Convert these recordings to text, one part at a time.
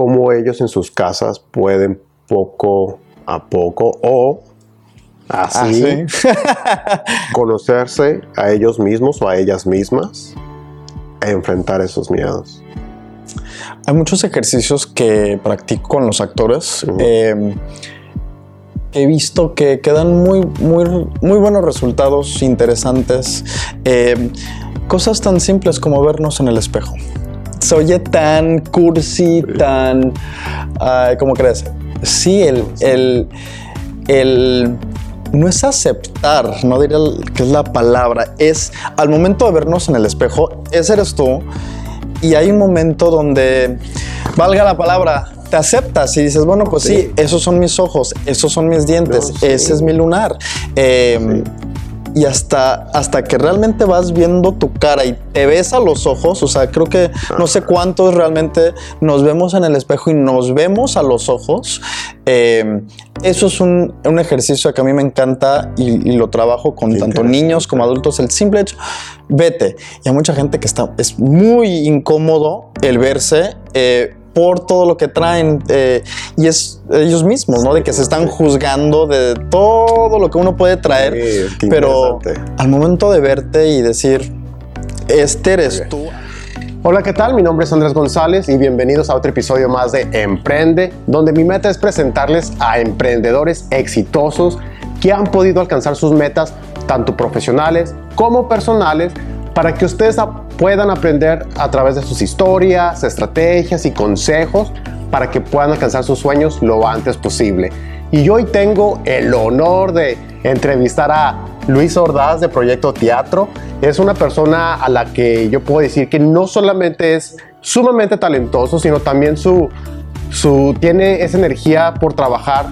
cómo ellos en sus casas pueden poco a poco o así Ah, conocerse a ellos mismos o a ellas mismas e enfrentar esos miedos. Hay muchos ejercicios que practico con los actores. Eh, he visto que quedan muy, muy, muy buenos resultados, interesantes. eh, cosas tan simples como vernos en el espejo. Se oye tan cursi, tan... ¿Cómo crees? Sí, el, el, el- no es aceptar, no diría que es la palabra, es al momento de vernos en el espejo, ese eres tú, y hay un momento donde, valga la palabra, te aceptas y dices, bueno, pues sí, Sí. esos son mis ojos, esos son mis dientes, No, sí. ese es mi lunar. Eh, Y hasta, hasta que realmente vas viendo tu cara y te ves a los ojos, o sea, creo que no sé cuántos realmente nos vemos en el espejo y nos vemos a los ojos. eh, eso es un, un ejercicio que a mí me encanta y, y lo trabajo con tanto niños como adultos. El simple hecho, vete. Y hay mucha gente que está, es muy incómodo el verse. eh, por todo lo que traen eh, y es ellos mismos, ¿no? De que se están juzgando de todo lo que uno puede traer, Sí, pero al momento de verte y decir, este eres tú. Hola, ¿qué tal? Mi nombre es Andrés González y bienvenidos a otro episodio más de Emprende, donde mi meta es presentarles a emprendedores exitosos que han podido alcanzar sus metas, tanto profesionales como personales, para que ustedes puedan aprender a través de sus historias, estrategias y consejos para que puedan alcanzar sus sueños lo antes posible. Y hoy tengo el honor de entrevistar a Luis Ordaz de Proyecto Teatro. Es una persona a la que yo puedo decir que no solamente es sumamente talentoso, sino también su, su, tiene esa energía por trabajar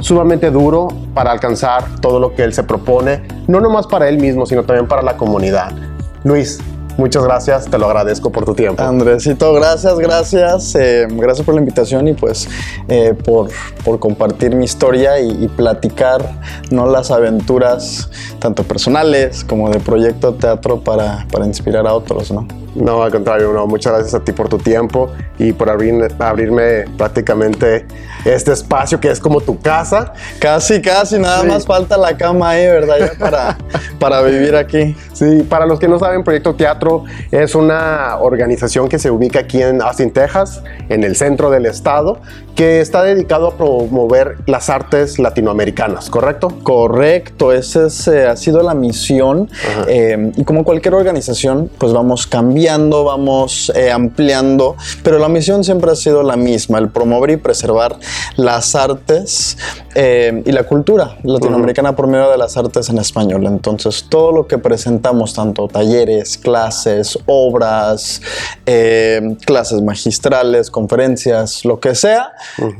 sumamente duro para alcanzar todo lo que él se propone, no nomás para él mismo, sino también para la comunidad. Luis, muchas gracias, te lo agradezco por tu tiempo. Andresito, gracias, gracias. eh, gracias por la invitación y pues eh, por, por compartir mi historia y, y platicar ¿no? las aventuras, tanto personales como de proyecto teatro para, para inspirar a otros, ¿no? No, al contrario, no, muchas gracias a ti por tu tiempo y por abrir- abrirme prácticamente este espacio que es como tu casa. Casi, casi, nada Sí. más falta la cama ahí, ¿verdad? Ya para, para vivir aquí. Sí, para los que no saben, Proyecto Teatro es una organización que se ubica aquí en Austin, Texas, en el centro del estado, que está dedicado a promover las artes latinoamericanas, ¿correcto? Correcto, esa es, eh, ha sido la misión eh, y como cualquier organización pues vamos cambiando, vamos eh, ampliando, pero la misión siempre ha sido la misma, el promover y preservar las artes eh, y la cultura latinoamericana por medio de las artes en español. Entonces todo lo que presentamos, tanto talleres, clases, obras, eh, clases magistrales, conferencias, lo que sea,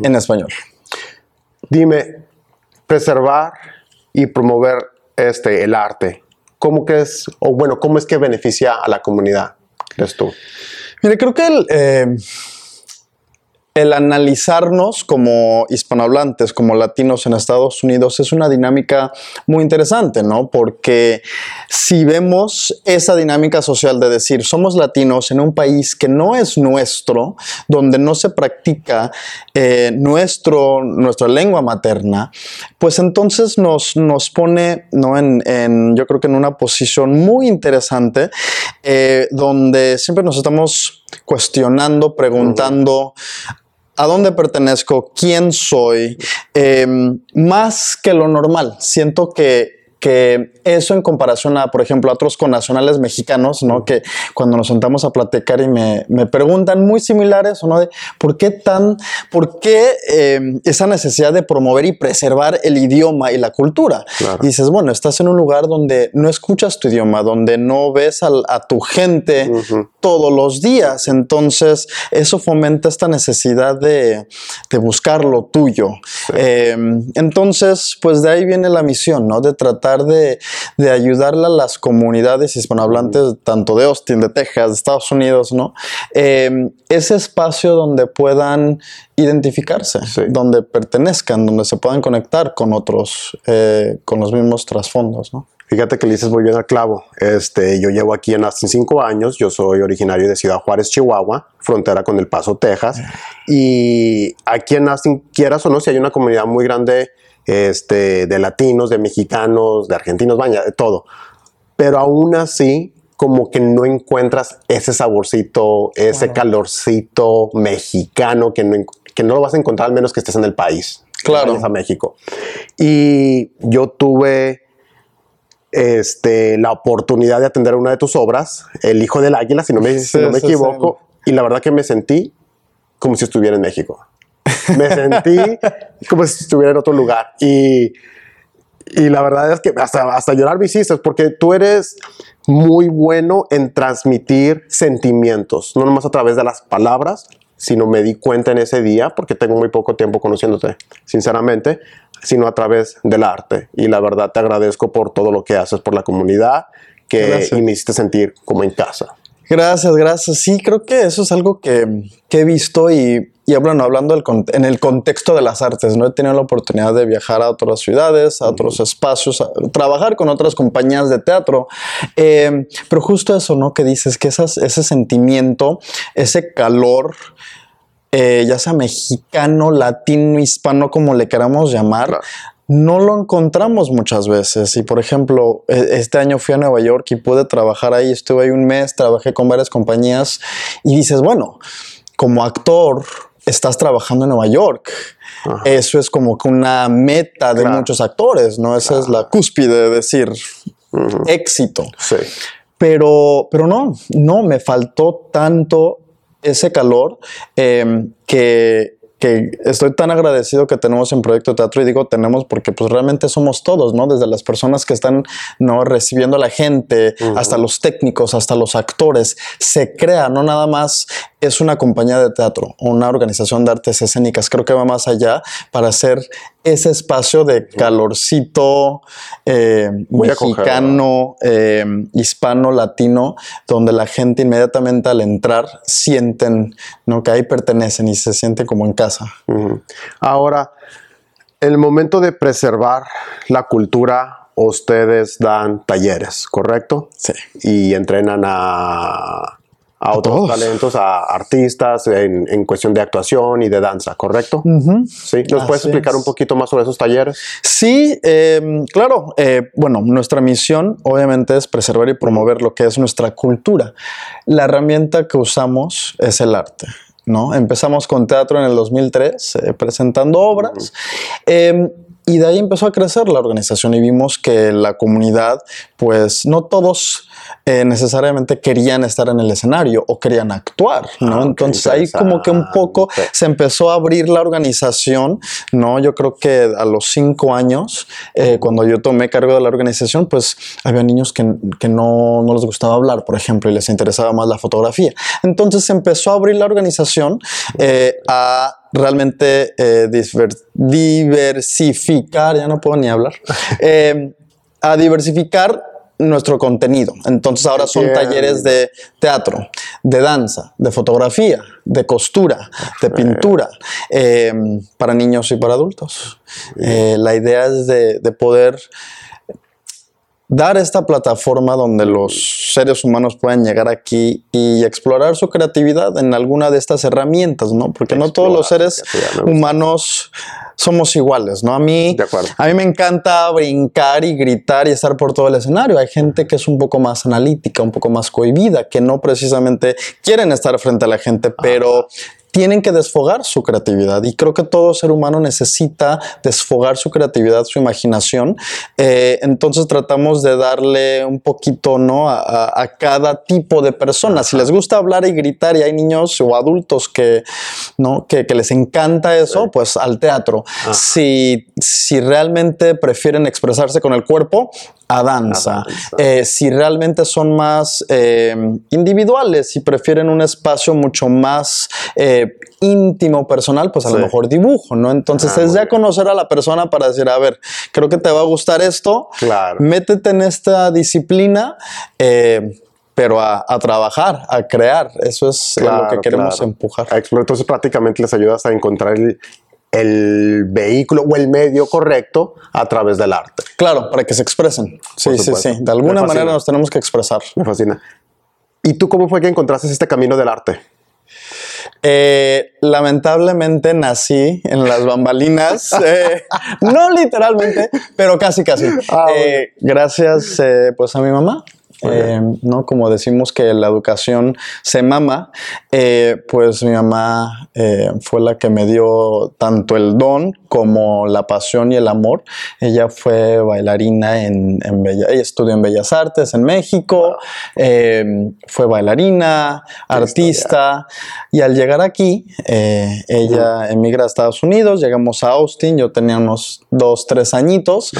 en español. Dime, preservar y promover este, el arte, ¿cómo que es, o bueno, cómo es que beneficia a la comunidad, crees tú? Mire, creo que el, eh, el analizarnos como hispanohablantes, como latinos en Estados Unidos, es una dinámica muy interesante, ¿no? Porque si vemos esa dinámica social de decir, somos latinos en un país que no es nuestro, donde no se practica eh, nuestro, nuestra lengua materna, pues entonces nos, nos pone, ¿no? En, yo creo que en una posición muy interesante, eh, donde siempre nos estamos cuestionando, preguntando, ¿A dónde pertenezco? ¿Quién soy? Eh, más que lo normal. Siento que, que eso en comparación a, por ejemplo, a otros connacionales mexicanos, ¿no? Que cuando nos sentamos a platicar y me, me preguntan muy similares, ¿no? De por qué tan, por qué eh, esa necesidad de promover y preservar el idioma y la cultura. Claro. Y dices, bueno, estás en un lugar donde no escuchas tu idioma, donde no ves a tu gente todos los días. Entonces, eso fomenta esta necesidad de, de buscar lo tuyo. Eh, entonces, pues de ahí viene la misión, ¿no? De tratar de, de ayudarle a las comunidades hispanohablantes, tanto de Austin, de Texas, de Estados Unidos, ¿no? Eh, ese espacio donde puedan identificarse, Sí. donde pertenezcan, donde se puedan conectar con otros, eh, con los mismos trasfondos, ¿no? Fíjate que le dices muy bien al clavo. Este, yo llevo aquí en Austin cinco años. Yo soy originario de Ciudad Juárez, Chihuahua. frontera con El Paso, Texas. Y aquí en Austin, quieras o no, si hay una comunidad muy grande este, de latinos, de mexicanos, de argentinos, vaya, de todo. Pero aún así, como que no encuentras ese saborcito, ese calorcito mexicano que no, que no lo vas a encontrar al menos que estés en el país. Claro. A México. Y yo tuve este, la oportunidad de atender una de tus obras, El Hijo del Águila, si no me, si no me equivoco, y la verdad que me sentí como si estuviera en México. Me sentí como si estuviera en otro lugar. Y, y la verdad es que hasta, hasta llorar me hiciste, porque tú eres muy bueno en transmitir sentimientos, no nomás a través de las palabras, sino me di cuenta en ese día, porque tengo muy poco tiempo conociéndote, sinceramente, sino a través del arte. Y la verdad te agradezco por todo lo que haces por la comunidad que y me hiciste sentir como en casa. Gracias, gracias. Sí, creo que eso es algo que, que he visto y, y bueno, hablando del, en el contexto de las artes, ¿no? He tenido la oportunidad de viajar a otras ciudades, a otros espacios, a trabajar con otras compañías de teatro. Eh, pero justo eso, ¿no? Que dices que esas, ese sentimiento, ese calor, eh, ya sea mexicano, latino, hispano, como le queramos llamar, no lo encontramos muchas veces. Y por ejemplo, e, este año fui a Nueva York y pude trabajar ahí, estuve ahí un mes, trabajé con varias compañías y dices, bueno, como actor estás trabajando en Nueva York. Eso es como que una meta de muchos actores, ¿no? Esa es la cúspide de decir éxito. Sí. Pero, pero no, no, me faltó tanto ese calor eh, que que estoy tan agradecido que tenemos en Proyecto Teatro y digo tenemos porque pues realmente somos todos, ¿no? Desde las personas que están, ¿no? Recibiendo a la gente, hasta los técnicos, hasta los actores, se crea, no nada más es una compañía de teatro o una organización de artes escénicas, creo que va más allá para hacer ese espacio de calorcito eh, mexicano, eh, hispano, latino, donde la gente inmediatamente al entrar sienten ¿no? que ahí pertenecen y se sienten como en casa. Ahora, el momento de preservar la cultura, ustedes dan talleres, ¿correcto? Sí. Y entrenan a a otros talentos, a artistas en, cuestión de actuación y de danza, ¿correcto? Sí. ¿Nos puedes explicar un poquito más sobre esos talleres? Sí, em, claro. Eh, bueno, nuestra misión obviamente es preservar y promover lo que es nuestra cultura. La herramienta que usamos es el arte. ¿no? Empezamos con teatro en el 2003, eh, presentando obras. Y de ahí empezó a crecer la organización y vimos que la comunidad, pues no todos eh, necesariamente querían estar en el escenario o querían actuar, ¿no? Ah, Entonces ahí como que un poco se empezó a abrir la organización, ¿no? Yo creo que a los cinco años, eh, cuando yo tomé cargo de la organización, pues había niños que, que no, no, les gustaba hablar, por ejemplo, y les interesaba más la fotografía. Entonces se empezó a abrir la organización eh, a realmente diversificar, ya no puedo ni hablar, a diversificar nuestro contenido. Entonces ahora son talleres de teatro, de danza, de fotografía, de costura, de pintura, em, para niños y para adultos. Eh, la idea es de, poder dar esta plataforma donde los seres humanos puedan llegar aquí y explorar su creatividad en alguna de estas herramientas, ¿no? Porque no todos los seres humanos somos iguales, ¿no? A mí, a mí me encanta brincar y gritar y estar por todo el escenario. Hay gente que es un poco más analítica, un poco más cohibida, que no precisamente quieren estar frente a la gente, pero tienen que desfogar su creatividad y creo que todo ser humano necesita desfogar su creatividad, su imaginación. Eh, entonces tratamos de darle un poquito ¿no? a, cada tipo de persona. Si les gusta hablar y gritar y hay niños o adultos que, ¿no? que, les encanta eso, pues al teatro. Si, si realmente prefieren expresarse con el cuerpo, a danza. Eh, si realmente son más eh, individuales, y prefieren un espacio mucho más eh, íntimo, personal, pues a lo mejor dibujo, ¿no? Entonces ah, es ya conocer a la persona para decir, a ver, creo que te va a gustar esto, claro. métete en esta disciplina. pero a, trabajar, a crear. Eso es lo que queremos empujar. Entonces prácticamente les ayudas a encontrar el, el vehículo o el medio correcto a través del arte. Claro, para que se expresen. Sí, sí, sí. De alguna manera nos tenemos que expresar. Me fascina. ¿Y tú cómo fue que encontraste este camino del arte? Eh, lamentablemente nací en las bambalinas, eh, no literalmente, pero casi casi. Ah, Eh, gracias pues a mi mamá. Eh, ¿no? Como decimos que la educación se mama, eh, pues mi mamá eh, fue la que me dio tanto el don como la pasión y el amor. Ella fue bailarina en, en Bella- ella estudió en Bellas Artes en México, eh, fue bailarina, artista, y al llegar aquí, eh, ella emigra a Estados Unidos, llegamos a Austin, yo tenía unos dos, tres añitos,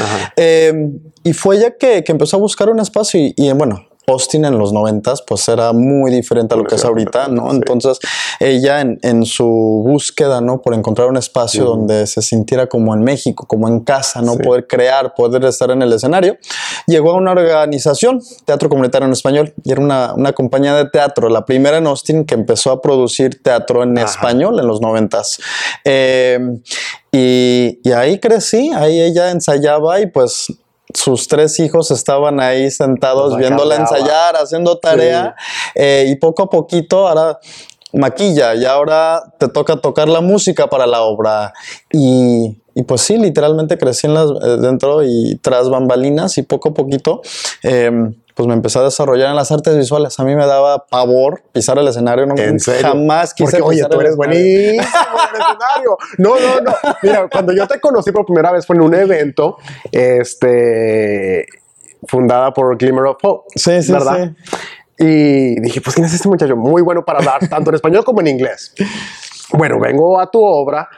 y fue ella que, que empezó a buscar un espacio y, y, bueno, Austin en los noventas pues era muy diferente a lo que es ahorita, ¿no? Entonces ella en, en su búsqueda, ¿no? Por encontrar un espacio donde se sintiera como en México, como en casa, ¿no? Sí. Poder crear, poder estar en el escenario, llegó a una organización, Teatro Comunitario en Español, y era una, una compañía de teatro, la primera en Austin que empezó a producir teatro en Ajá. español en los noventas. Eh, y, y ahí crecí, ahí ella ensayaba y pues sus tres hijos estaban ahí sentados viéndola ensayar, haciendo tarea eh, y poco a poquito ahora maquilla y ahora te toca tocar la música para la obra. Y, y pues sí, literalmente crecí en las, eh, dentro y tras bambalinas y poco a poquito eh, pues me empecé a desarrollar en las artes visuales. A mí me daba pavor pisar el escenario, no, ¿En serio? jamás quise Porque, oye, pisar tú el eres escenario. buenísimo en el escenario. No, no, no. Mira, cuando yo te conocí por primera vez fue en un evento, este, fundada por Glimmer of Hope. Sí, sí, ¿verdad? sí. Y dije, pues, ¿quién es este muchacho? Muy bueno para hablar, tanto en español como en inglés. Bueno, vengo a tu obra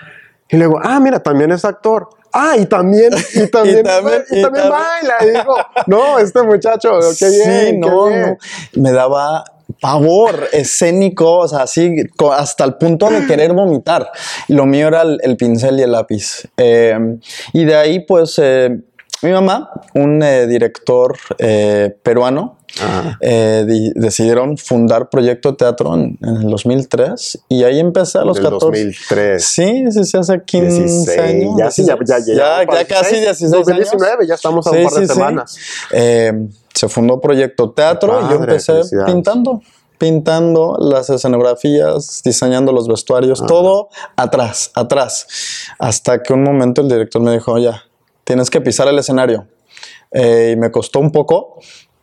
y luego, ah, mira, también es actor. Ah, y también, y también, Y también- y y también también- baila. Y digo, no, este muchacho, qué bien. sí, qué no, bien. no. Me daba pavor escénico, o sea, así hasta el punto de querer vomitar. Lo mío era el, el pincel y el lápiz. Eh, y de ahí, pues, eh, mi mamá, un eh, director eh, peruano, eh, di- decidieron fundar Proyecto Teatro en, en el 2003 y ahí empecé a los Del 14. 2003. Sí, sí, sí, hace 15 16, años. ya, sí, ya, ya, 16. ya, ya, ya casi 16 años. 2019, ya estamos a un Sí, par de sí, semanas. Se fundó Proyecto Teatro y yo empecé pintando, pintando las escenografías, diseñando los vestuarios, todo atrás, atrás. Hasta que un momento el director me dijo, ya, tienes que pisar el escenario. Eh, y me costó un poco,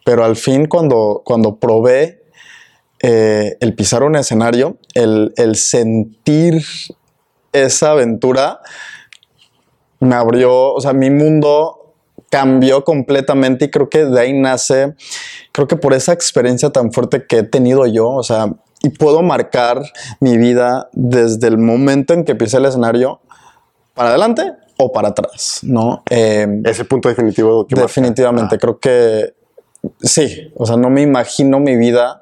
pero al fin cuando, cuando probé eh, el pisar un escenario, el, el sentir esa aventura, me abrió, o sea, mi mundo cambió completamente y creo que de ahí nace, creo que por esa experiencia tan fuerte que he tenido yo, o sea, y puedo marcar mi vida desde el momento en que pisé el escenario para adelante o para atrás, ¿no? Eh, Ese punto definitivo que definitivamente, creo que sí, o sea, no me imagino mi vida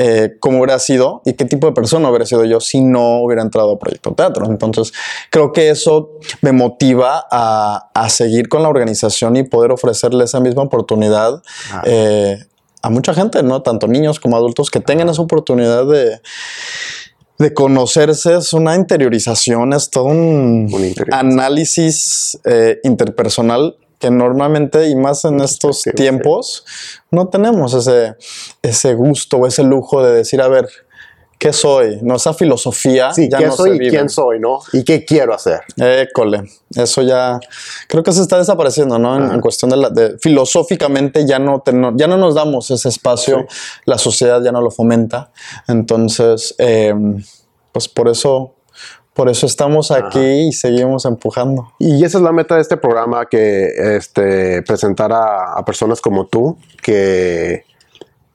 eh, cómo hubiera sido y qué tipo de persona hubiera sido yo si no hubiera entrado a Proyecto Teatro. Entonces, creo que eso me motiva a, a seguir con la organización y poder ofrecerle esa misma oportunidad Ah. eh, a mucha gente, ¿no? Tanto niños como adultos que tengan esa oportunidad de, de conocerse. Es una interiorización, es todo un, análisis eh, interpersonal que normalmente y más en estos tiempos no tenemos ese, ese gusto o ese lujo de decir, a ver, ¿qué soy? No, esa filosofía Sí, ya ¿quién no soy se y vive. quién soy, no? ¿Y qué quiero hacer? École, eso ya creo que se está desapareciendo, ¿no? En, en cuestión de, la, de filosóficamente ya no, te- no- ya no nos damos ese espacio, la sociedad ya no lo fomenta, entonces, eh, pues por eso, por eso estamos aquí y seguimos empujando. Y esa es la meta de este programa, que este, presentar a, a personas como tú que,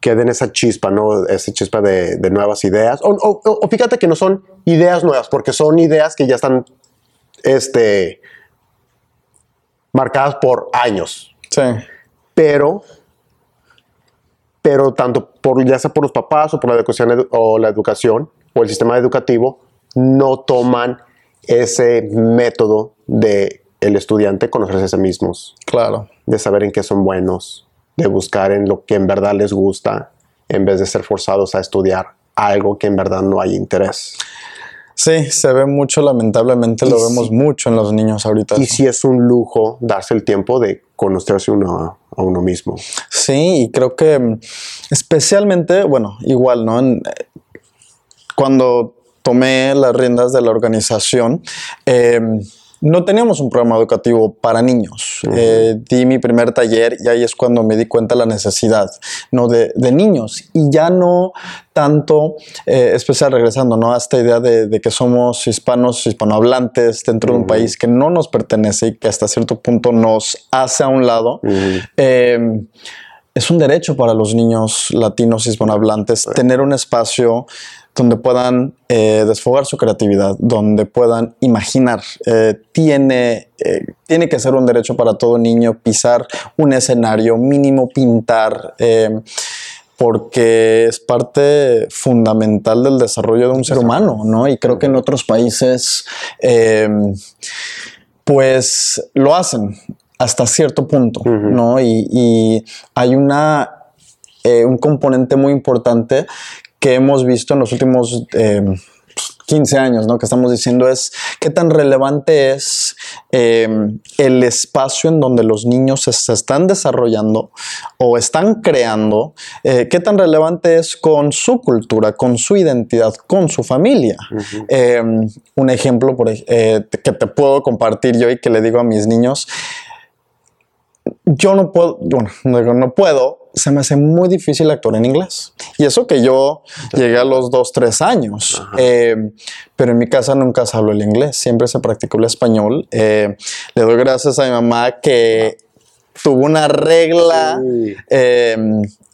que den esa chispa, ¿no? Esa chispa de, de nuevas ideas. O, o- fíjate que no son ideas nuevas, porque son ideas que ya están este, marcadas por años. Sí, Pero, pero tanto por, ya sea por los papás o por la educación, edu- o la educación o el sistema educativo, no toman ese método de el estudiante conocerse a sí mismos, claro. de saber en qué son buenos, de buscar en lo que en verdad les gusta, en vez de ser forzados a estudiar algo que en verdad no hay interés. Sí, se ve mucho, lamentablemente Y lo sí. vemos mucho en los niños ahorita. Y eso. si es un lujo darse el tiempo de conocerse uno a uno mismo. Sí, y creo que mm, especialmente, bueno, igual, ¿no? En- eh, cuando tomé las riendas de la organización, eh, no teníamos un programa educativo para niños. Eh, di mi primer taller y ahí es cuando me di cuenta la necesidad ¿no? de, niños. Y ya no tanto, eh, especial regresando ¿no? a esta idea de, que somos hispanos, hispanohablantes dentro de un país que no nos pertenece y que hasta cierto punto nos hace a un lado. Eh, es un derecho para los niños latinos hispanohablantes tener un espacio donde puedan eh, desfogar su creatividad, donde puedan imaginar. Eh, tiene, eh, tiene que ser un derecho para todo niño pisar un escenario, mínimo pintar, porque es parte fundamental del desarrollo de un ser humano, ¿no? Y creo que en otros países, pues lo hacen hasta cierto punto, ¿no? Y, y hay una un componente muy importante que hemos visto en los últimos 15 eh, años, ¿no? Que estamos diciendo es qué tan relevante es eh, el espacio en donde los niños se, están desarrollando o están creando, eh, qué tan relevante es con su cultura, con su identidad, con su familia. un ejemplo por, que te puedo compartir yo y que le digo a mis niños, yo no puedo, bueno, no puedo, se me hace muy difícil actuar en inglés. Y eso que yo llegué a los dos, tres años. Eh, pero en mi casa nunca se habló el inglés, siempre se practicó el español. Eh, le doy gracias a mi mamá que tuvo una regla, eh,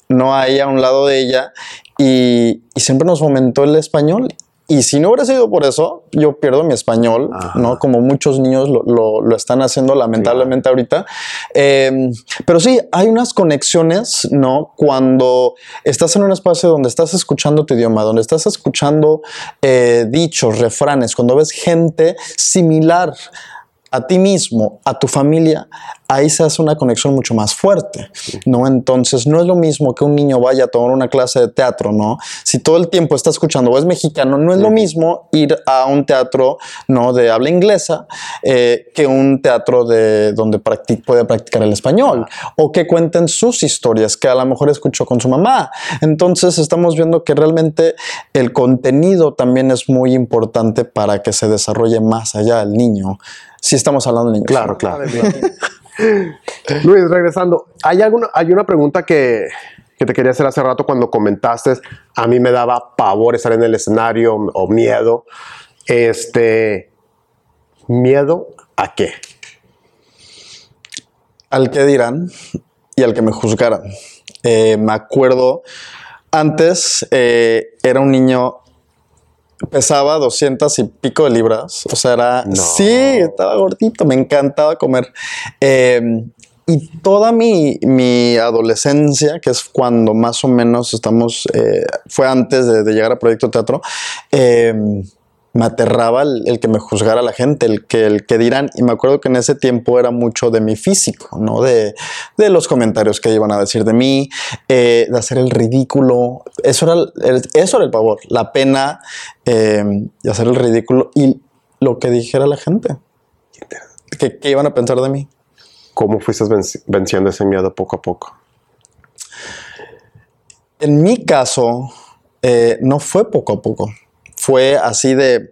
no ahí a un lado de ella, y, y siempre nos fomentó el español y si no hubiera sido por eso, yo pierdo mi español, ¿no? Como muchos niños lo, lo, están haciendo lamentablemente ahorita. Em, pero sí, hay unas conexiones, ¿no? Cuando estás en un espacio donde estás escuchando tu idioma, donde estás escuchando eh, dichos, refranes, cuando ves gente similar a ti mismo, a tu familia, ahí se hace una conexión mucho más fuerte, ¿no? Entonces, no es lo mismo que un niño vaya a tomar una clase de teatro, ¿no? Si todo el tiempo está escuchando o es mexicano, no es lo mismo ir a un teatro, ¿no? De habla inglesa eh, que un teatro de donde puede practicar el español o que cuenten sus historias que a lo mejor escuchó con su mamá. Entonces, estamos viendo que realmente el contenido también es muy importante para que se desarrolle más allá el niño si estamos hablando de niños. Claro, claro. Luis, regresando, ¿hay, alguna, hay una pregunta que, que, te quería hacer hace rato cuando comentaste, a mí me daba pavor estar en el escenario o miedo. Este, ¿miedo a qué? Al que dirán y al que me juzgaran. Eh, me acuerdo, antes eh, era un niño pesaba 200 y pico de libras. O sea, era. Sí, estaba gordito, me encantaba comer. Em, y toda mi, mi, adolescencia, que es cuando más o menos estamos, eh, fue antes de, llegar a Proyecto Teatro, eh, me aterraba el, que me juzgara la gente, el que, el que dirán. Y me acuerdo que en ese tiempo era mucho de mi físico, ¿no? De, de los comentarios que iban a decir de mí, eh, de hacer el ridículo. Eso era el, eso era el pavor, la pena eh, de hacer el ridículo y lo que dijera la gente. ¿Qué, qué iban a pensar de mí? ¿Cómo fuiste venciendo ese miedo poco a poco? En mi caso, eh, no fue poco a poco fue así de,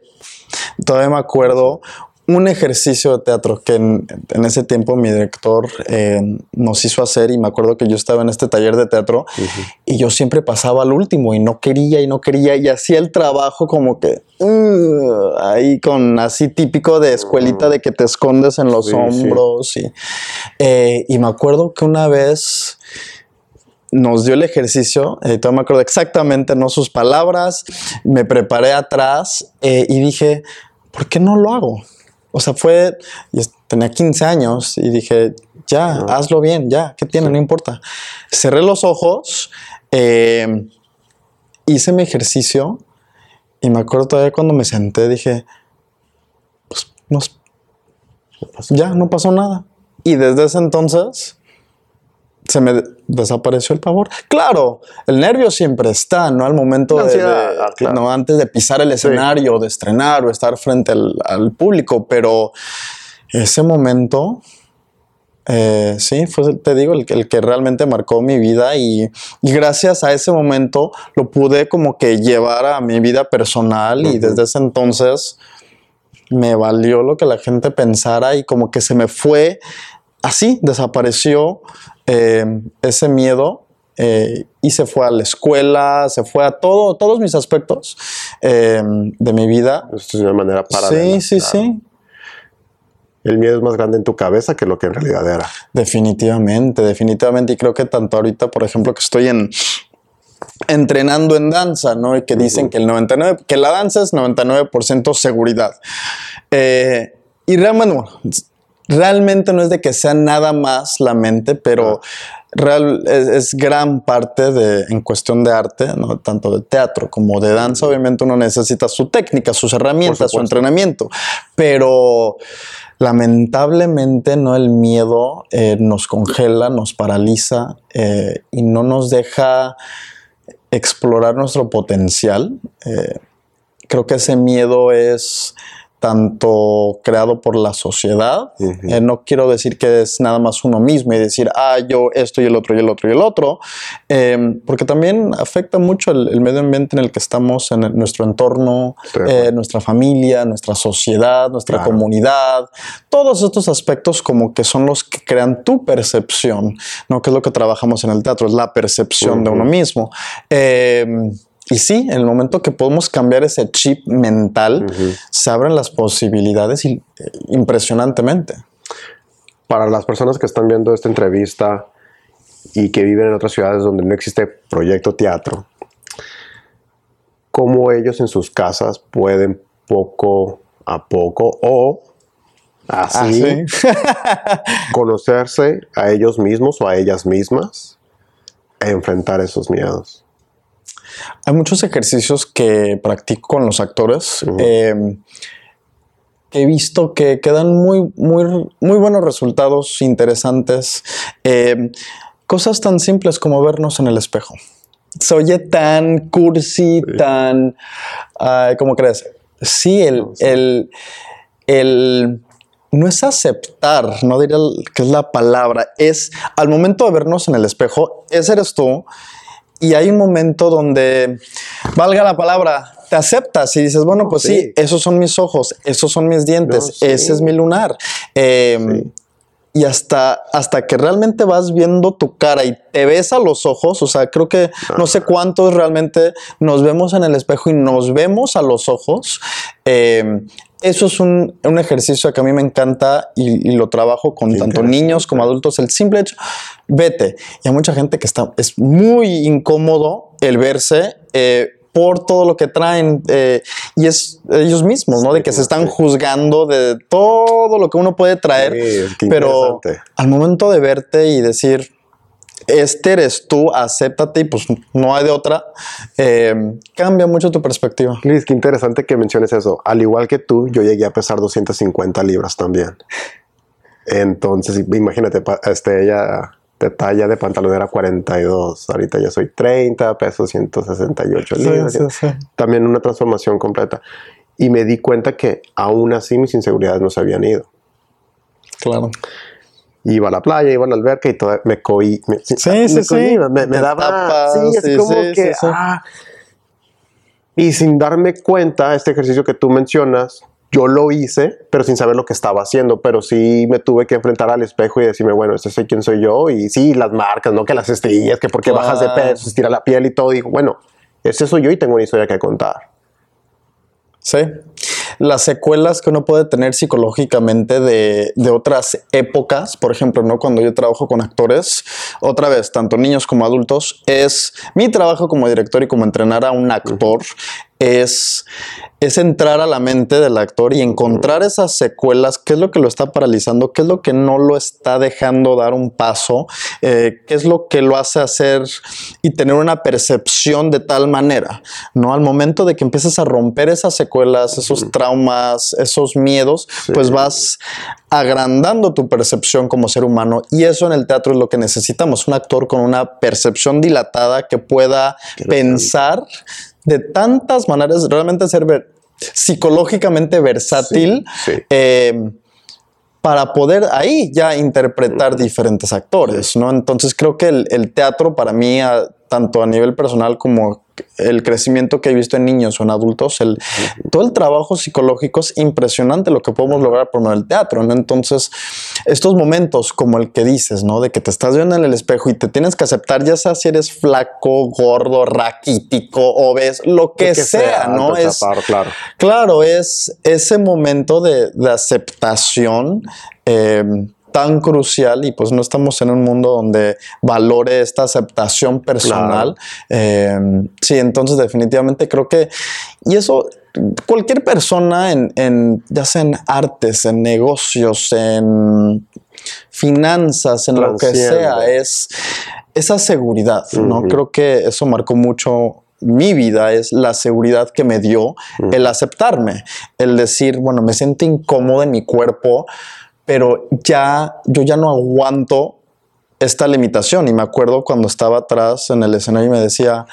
todavía me acuerdo, un ejercicio de teatro que en, ese tiempo mi director eh, nos hizo hacer y me acuerdo que yo estaba en este taller de teatro y yo siempre pasaba al último y no quería y no quería y hacía el trabajo como que uh, ahí con así típico de escuelita de que te escondes en los hombros Y, eh, y me acuerdo que una vez nos dio el ejercicio, eh, me acuerdo exactamente, no sus palabras, me preparé atrás eh, y dije, ¿por qué no lo hago? O sea, fue, tenía 15 años y dije, ya, hazlo bien, ya, ¿qué tiene? No importa. Cerré los ojos, eh, hice mi ejercicio y me acuerdo todavía cuando me senté, dije, pues, ya, no pasó nada. Y desde ese entonces se me desapareció el pavor. Claro, el nervio siempre está, ¿no? Al momento de, ah, no, antes de pisar el escenario, de estrenar o estar frente al, público, pero ese momento Eh, sí, fue, te digo, el, el, que realmente marcó mi vida y, y, gracias a ese momento lo pude como que llevar a mi vida personal y desde ese entonces me valió lo que la gente pensara y como que se me fue así, desapareció eh, ese miedo eh, y se fue a la escuela, se fue a todo, todos mis aspectos eh, de mi vida. Esto es una manera para. Sí, sí, sí. El miedo es más grande en tu cabeza que lo que en realidad era. Definitivamente, definitivamente. Y creo que tanto ahorita, por ejemplo, que estoy en entrenando en danza, ¿no? Y que dicen que el 99, que la danza es 99% seguridad. Eh, y realmente, realmente no es de que sea nada más la mente, pero real, es, gran parte de, en cuestión de arte, ¿no? tanto de teatro como de danza, obviamente uno necesita su técnica, sus herramientas, su entrenamiento, pero lamentablemente no el miedo eh, nos congela, nos paraliza eh, y no nos deja explorar nuestro potencial. Eh, creo que ese miedo es tanto creado por la sociedad. Eh, no quiero decir que es nada más uno mismo y decir, ah, yo esto y el otro y el otro y el otro, em, porque también afecta mucho el, medio ambiente en el que estamos, en nuestro entorno, eh, nuestra familia, nuestra sociedad, nuestra comunidad, todos estos aspectos como que son los que crean tu percepción, ¿no? Que es lo que trabajamos en el teatro, es la percepción de uno mismo. Y sí, en el momento que podemos cambiar ese chip mental, se abren las posibilidades y, eh, impresionantemente. Para las personas que están viendo esta entrevista y que viven en otras ciudades donde no existe proyecto teatro, ¿cómo ellos en sus casas pueden poco a poco o así ah, conocerse a ellos mismos o a ellas mismas e enfrentar esos miedos? Hay muchos ejercicios que practico con los actores. Em, he visto que quedan muy, muy, muy buenos resultados interesantes. Em, cosas tan simples como vernos en el espejo. Se oye tan cursi, tan. ¿Cómo crees? Sí, el, el, el no es aceptar, no diría que es la palabra, es al momento de vernos en el espejo, ese eres tú y hay un momento donde, valga la palabra, te aceptas y dices, bueno, pues sí. esos son mis ojos, esos son mis dientes, ese es mi lunar. Em, y hasta, hasta que realmente vas viendo tu cara y te ves a los ojos, o sea, creo que no sé cuántos realmente nos vemos en el espejo y nos vemos a los ojos. Em, eso es un, ejercicio que a mí me encanta y, lo trabajo con tanto niños como adultos. El simple hecho, vete. Y hay mucha gente que está, es muy incómodo el verse. Eh, por todo lo que traen eh, y es ellos mismos, ¿no? De que se están juzgando de todo lo que uno puede traer, pero al momento de verte y decir, este eres tú, acéptate y pues no hay de otra, eh, cambia mucho tu perspectiva. Liz, qué interesante que menciones eso. Al igual que tú, yo llegué a pesar 250 libras también. Entonces, imagínate, este, ella de talla de pantalón era 42, ahorita ya soy 30, peso 168 libras. También una transformación completa. Y me di cuenta que aún así mis inseguridades no se habían ido. Claro iba a la playa, iba a la alberca y todo, me coí. Me, sí, sí, sí. Me, daba. sí, es como que. Ah, y sin darme cuenta, este ejercicio que tú mencionas, yo lo hice, pero sin saber lo que estaba haciendo. Pero sí me tuve que enfrentar al espejo y decirme, bueno, este soy quién soy yo. Y sí, las marcas, ¿no? Que las estrellas, que porque bajas de peso, estira la piel y todo. Y digo, bueno, ese soy yo y tengo una historia que contar. Sí las secuelas que uno puede tener psicológicamente de, otras épocas, por ejemplo, ¿no? cuando yo trabajo con actores, otra vez, tanto niños como adultos, es mi trabajo como director y como entrenar a un actor, es, es entrar a la mente del actor y encontrar esas secuelas, qué es lo que lo está paralizando, qué es lo que no lo está dejando dar un paso, eh, qué es lo que lo hace hacer y tener una percepción de tal manera, ¿no? Al momento de que empieces a romper esas secuelas, esos traumas, esos miedos, pues vas agrandando tu percepción como ser humano y eso en el teatro es lo que necesitamos, un actor con una percepción dilatada que pueda pensar de tantas maneras, realmente ser psicológicamente versátil. Eh, para poder ahí ya interpretar diferentes actores, ¿no? Entonces creo que el, teatro para mí, tanto a nivel personal como el crecimiento que he visto en niños o en adultos, el, todo el trabajo psicológico es impresionante lo que podemos lograr por medio del teatro, ¿no? Entonces, estos momentos como el que dices, ¿no? De que te estás viendo en el espejo y te tienes que aceptar, ya sea si eres flaco, gordo, raquítico, obeso, lo que, sea, ¿no? Es, claro. claro, es ese momento de, aceptación. Eh, tan crucial y pues no estamos en un mundo donde valore esta aceptación personal. Eh, sí, entonces definitivamente creo que, y eso cualquier persona en, ya sea en artes, en negocios, en finanzas, en lo que sea, es esa seguridad, ¿no? Creo que eso marcó mucho mi vida es la seguridad que me dio el aceptarme, el decir, bueno, me siento incómodo en mi cuerpo, pero ya yo ya no aguanto esta limitación. Y me acuerdo cuando estaba atrás en el escenario y me decía,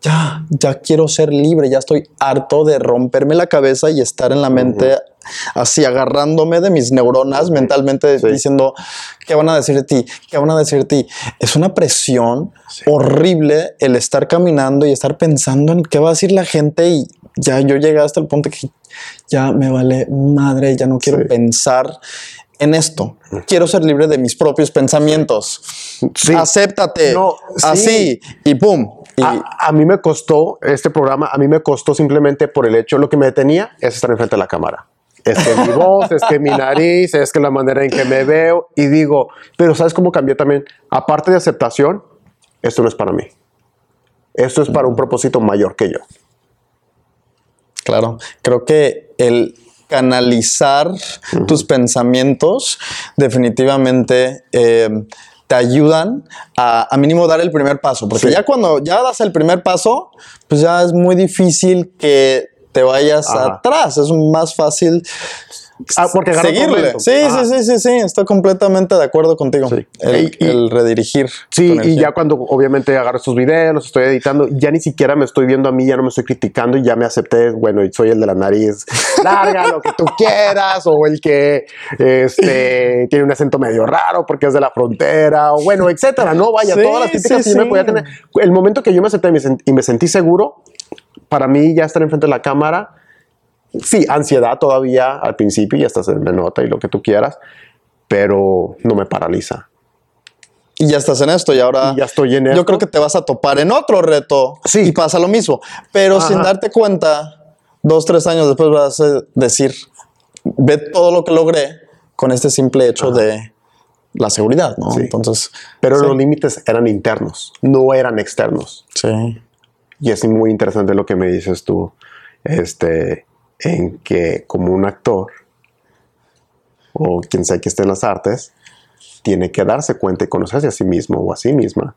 ya, ya quiero ser libre, ya estoy harto de romperme la cabeza y estar en la mente así agarrándome de mis neuronas mentalmente diciendo, ¿qué van a decir de ti? ¿Qué van a decir de ti? Es una presión horrible el estar caminando y estar pensando en qué va a decir la gente y ya yo llegué hasta el punto que ya me vale madre, ya no quiero pensar en esto. Quiero ser libre de mis propios pensamientos. Acéptate. Así. Y pum. A, mí me costó este programa, a mí me costó simplemente por el hecho, lo que me detenía es estar enfrente de la cámara. Es que mi voz, es que mi nariz, es que la manera en que me veo. Y digo, pero ¿sabes cómo cambió también? Aparte de aceptación, esto no es para mí. Esto es para un propósito mayor que yo. Claro, creo que el canalizar tus pensamientos definitivamente eh, te ayudan a, a, mínimo dar el primer paso, porque ya cuando ya das el primer paso, pues ya es muy difícil que te vayas atrás, es más fácil Ah, porque seguirle. Sí, sí, sí, sí, sí, estoy completamente de acuerdo contigo. El, redirigir. Sí, y ya cuando obviamente agarro estos videos, los estoy editando, ya ni siquiera me estoy viendo a mí, ya no me estoy criticando y ya me acepté, bueno, y soy el de la nariz larga, lo que tú quieras, o el que este, tiene un acento medio raro porque es de la frontera, o bueno, etcétera, ¿no? Vaya, todas las típicas que yo me podía tener. El momento que yo me acepté y me sentí seguro, para mí ya estar enfrente de la cámara sí, ansiedad todavía al principio y hasta se me nota y lo que tú quieras, pero no me paraliza. Y ya estás en esto y ahora ya estoy en yo creo que te vas a topar en otro reto sí. y pasa lo mismo, pero sin darte cuenta, dos, tres años después vas a decir, ve todo lo que logré con este simple hecho de la seguridad, ¿no? Entonces, pero los límites eran internos, no eran externos. Sí. Y es muy interesante lo que me dices tú. Este, en que como un actor o quien sea que esté en las artes, tiene que darse cuenta y conocerse a sí mismo o a sí misma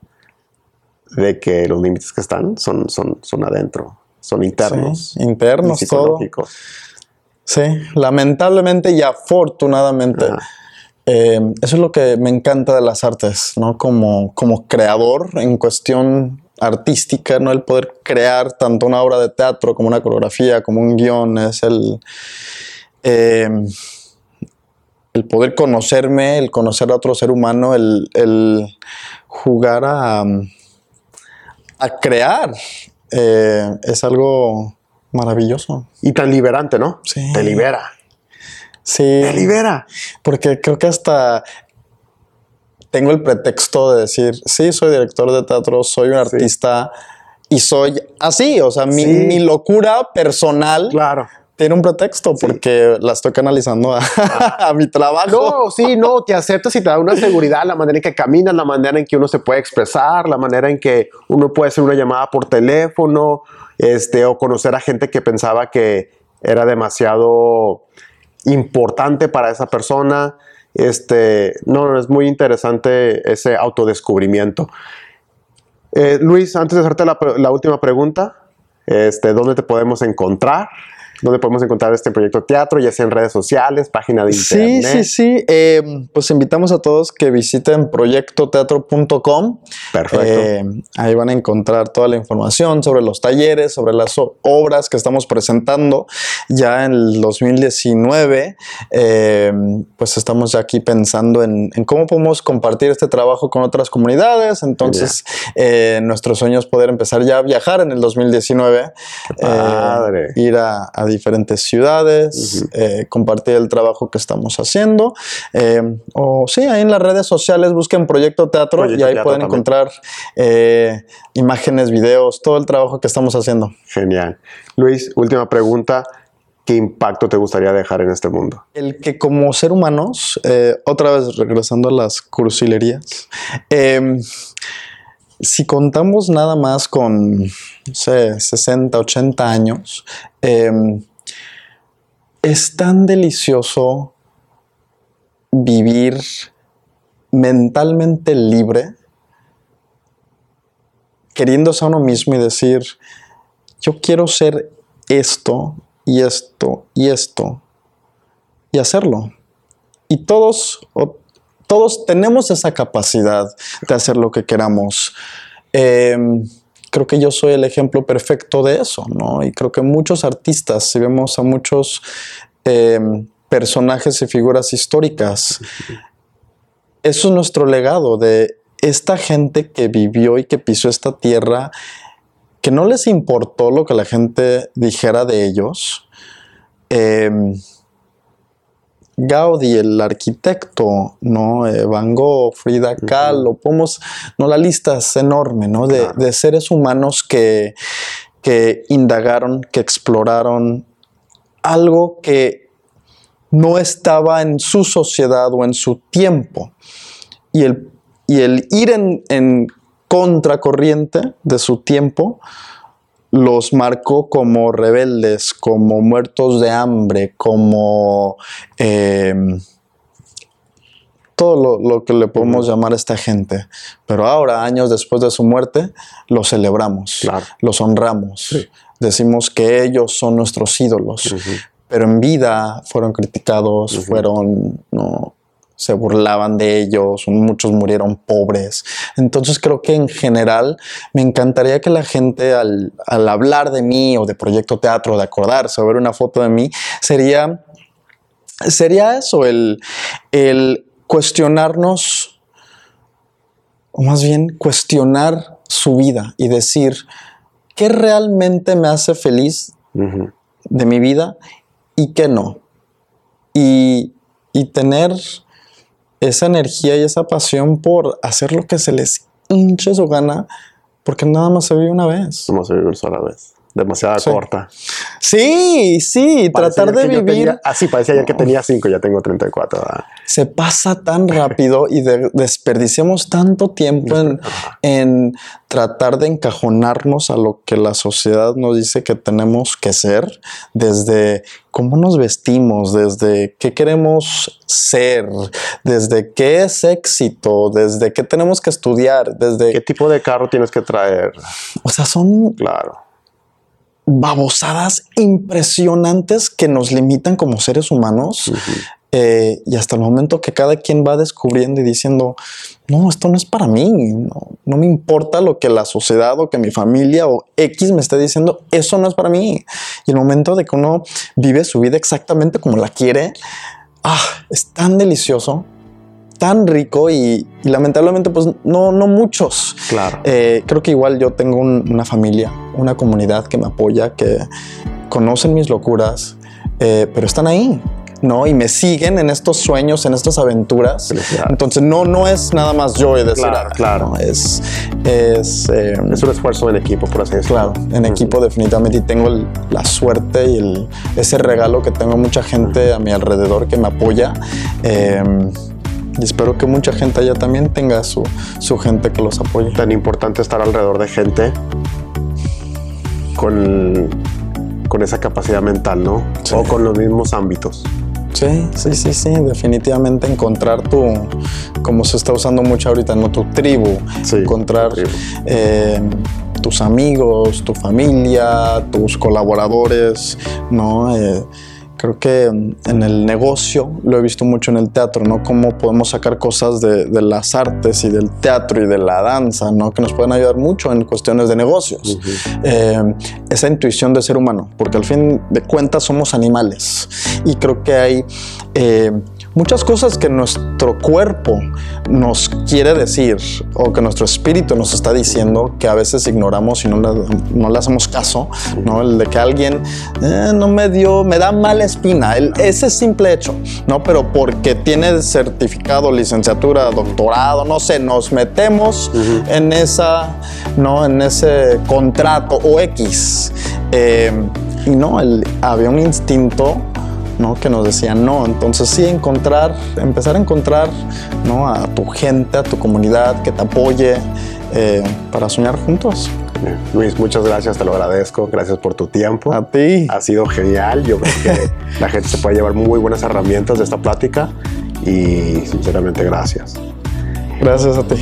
de que los límites que están son, son, son adentro, son internos. internos, psicológicos. Sí, lamentablemente y afortunadamente. Eh, eso es lo que me encanta de las artes, ¿no? Como, como creador en cuestión artística, ¿no? El poder crear tanto una obra de teatro como una coreografía, como un guion, es el, em, el poder conocerme, el conocer a otro ser humano, el, jugar a, a crear. Eh, es algo maravilloso. Y tan liberante, ¿no? Sí. Te libera. Sí. Te libera. Porque creo que hasta tengo el pretexto de decir, sí, soy director de teatro, soy un artista y soy así, o sea, mi, locura personal. Claro. Tiene un pretexto porque la estoy canalizando a, mi trabajo. No, sí, no, te aceptas y te da una seguridad, la manera en que caminas, la manera en que uno se puede expresar, la manera en que uno puede hacer una llamada por teléfono, este, o conocer a gente que pensaba que era demasiado importante para esa persona. Este, no, es muy interesante ese autodescubrimiento. Eh, Luis, antes de hacerte la, última pregunta, este, ¿dónde te podemos encontrar? ¿Dónde podemos encontrar este proyecto teatro? Ya sea en redes sociales, página de internet. Sí, sí, sí. Eh, pues invitamos a todos que visiten proyectoteatro.com. Perfecto. Eh, ahí van a encontrar toda la información sobre los talleres, sobre las obras que estamos presentando ya en el 2019. Eh, pues estamos ya aquí pensando en, cómo podemos compartir este trabajo con otras comunidades. Entonces, nuestro sueño es poder empezar ya a viajar en el 2019. padre. ir a diferentes ciudades, eh, compartir el trabajo que estamos haciendo. Eh, o sí, ahí en las redes sociales busquen Proyecto Teatro y ahí pueden encontrar eh, imágenes, videos, todo el trabajo que estamos haciendo. Genial. Luis, última pregunta. ¿Qué impacto te gustaría dejar en este mundo? El que como ser humanos, otra vez regresando a las cursilerías, si contamos nada más con, no sé, 60, 80 años, em, es tan delicioso vivir mentalmente libre, queriéndose a uno mismo y decir, yo quiero ser esto y esto y esto, y hacerlo. Y todos, todos tenemos esa capacidad de hacer lo que queramos. Em, creo que yo soy el ejemplo perfecto de eso, ¿no? Y creo que muchos artistas, si vemos a muchos em, personajes y figuras históricas, eso es nuestro legado de esta gente que vivió y que pisó esta tierra, que no les importó lo que la gente dijera de ellos. Em, Gaudí, el arquitecto, ¿no? Eh, Van Gogh, Frida Kahlo, podemos, no, la lista es enorme, ¿no? De, seres humanos que, que indagaron, que exploraron algo que no estaba en su sociedad o en su tiempo. Y el, y el ir en, en contracorriente de su tiempo los marcó como rebeldes, como muertos de hambre, como eh, todo lo, que le podemos llamar a esta gente. Pero ahora, años después de su muerte, los celebramos, los honramos. Decimos que ellos son nuestros ídolos. Pero en vida fueron criticados, fueron no, se burlaban de ellos, muchos murieron pobres. Entonces creo que en general me encantaría que la gente al, hablar de mí o de Proyecto Teatro, de acordarse o ver una foto de mí, sería, sería eso, el, el cuestionarnos, o más bien cuestionar su vida y decir, ¿qué realmente me hace feliz de mi vida y qué no? Y, y tener esa energía y esa pasión por hacer lo que se les hinche su gana, porque nada más se vive una vez. No se vive una sola vez demasiada corta. Sí, sí, tratar de vivir. así ah, parecía ya que tenía cinco, ya tengo 34. Se pasa tan rápido y desperdiciamos tanto tiempo en, tratar de encajonarnos a lo que la sociedad nos dice que tenemos que ser, desde cómo nos vestimos, desde qué queremos ser, desde qué es éxito, desde qué tenemos que estudiar, desde qué tipo de carro tienes que traer. O sea, son claro babosadas impresionantes que nos limitan como seres humanos. Eh, y hasta el momento que cada quien va descubriendo y diciendo, no, esto no es para mí, no, me importa lo que la sociedad o que mi familia o X me esté diciendo, eso no es para mí. Y el momento de que uno vive su vida exactamente como la quiere, ah, es tan delicioso tan rico y, lamentablemente pues no, no muchos. Claro. Eh, creo que igual yo tengo una familia, una comunidad que me apoya, que conocen mis locuras, eh, pero están ahí. ¿no? Y me siguen en estos sueños, en estas aventuras. Entonces, no, no es nada más yo y decir, claro, claro. es, es, em, es, un esfuerzo en equipo, por así decirlo. Claro, en equipo definitivamente. Y tengo la suerte y el, ese regalo que tengo mucha gente a mi alrededor que me apoya. Em, y espero que mucha gente allá también tenga su, su gente que los apoye. Tan importante estar alrededor de gente con, con esa capacidad mental, ¿no? O con los mismos ámbitos. Sí, sí, sí, sí, definitivamente encontrar tu, como se está usando mucho ahorita, ¿no? Tu tribu, encontrar eh, tus amigos, tu familia, tus colaboradores, ¿no? Eh, Creo que en el negocio lo he visto mucho en el teatro, ¿no? Cómo podemos sacar cosas de, las artes y del teatro y de la danza, ¿no? Que nos pueden ayudar mucho en cuestiones de negocios. Eh, esa intuición de ser humano, porque al fin de cuentas somos animales. Y creo que hay... Eh, muchas cosas que nuestro cuerpo nos quiere decir o que nuestro espíritu nos está diciendo que a veces ignoramos y no le, no le hacemos caso, ¿no? El de que alguien eh, no me dio, me da mala espina, el, ese simple hecho, ¿no? Pero porque tiene certificado, licenciatura, doctorado, no sé, nos metemos en esa, ¿no? En ese contrato o X. Eh, y no, el, había un instinto ¿no? que nos decían no. Entonces sí, encontrar, empezar a encontrar ¿no? a tu gente, a tu comunidad que te apoye eh, para soñar juntos. Luis, muchas gracias, te lo agradezco. Gracias por tu tiempo. A ti. Ha sido genial. Yo creo que la gente se puede llevar muy buenas herramientas de esta plática y sinceramente gracias. Gracias a ti.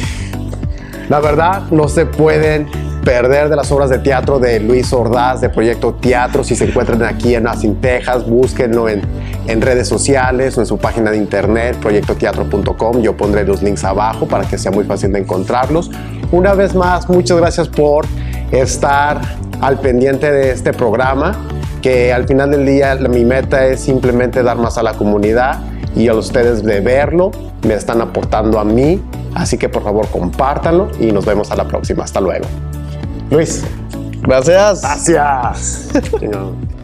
La verdad, no se pueden perder de las obras de teatro de Luis Ordaz, de Proyecto Teatro. Si se encuentran aquí en Austin, Texas, búsquenlo en, en redes sociales o en su página de internet, proyectoteatro.com. Yo pondré los links abajo para que sea muy fácil de encontrarlos. Una vez más, muchas gracias por estar al pendiente de este programa, que al final del día mi meta es simplemente dar más a la comunidad y a ustedes de verlo, me están aportando a mí. Así que por favor compártanlo y nos vemos a la próxima. Hasta luego. Luis. Gracias. Gracias.